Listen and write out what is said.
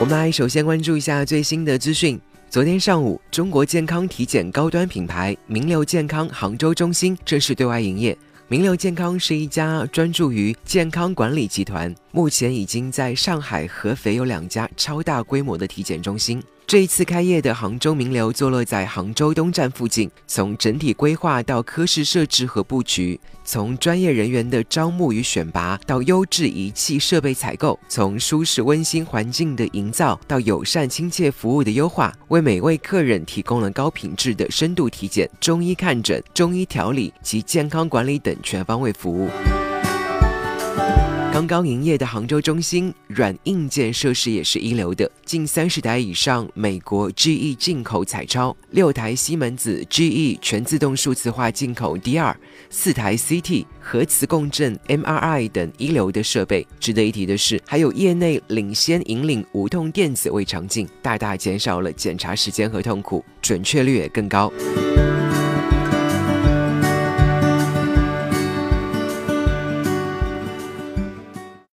我们来首先关注一下最新的资讯。昨天上午，中国健康体检高端品牌名流健康杭州中心正式对外营业。名流健康是一家专注于健康管理集团，目前已经在上海、合肥有两家超大规模的体检中心。这一次开业的杭州名流坐落在杭州东站附近，从整体规划到科室设置和布局，从专业人员的招募与选拔到优质仪器设备采购，从舒适温馨环境的营造到友善亲切服务的优化，为每位客人提供了高品质的深度体检、中医看诊、中医调理及健康管理等全方位服务。刚刚营业的杭州中心软硬件设施也是一流的，近三十台以上美国 GE 进口彩超，六台西门子 GE 全自动数字化进口 DR，四台 CT 核磁共振 MRI 等一流的设备。值得一提的是，还有业内领先引领无痛电子胃肠镜，大大减少了检查时间和痛苦，准确率也更高。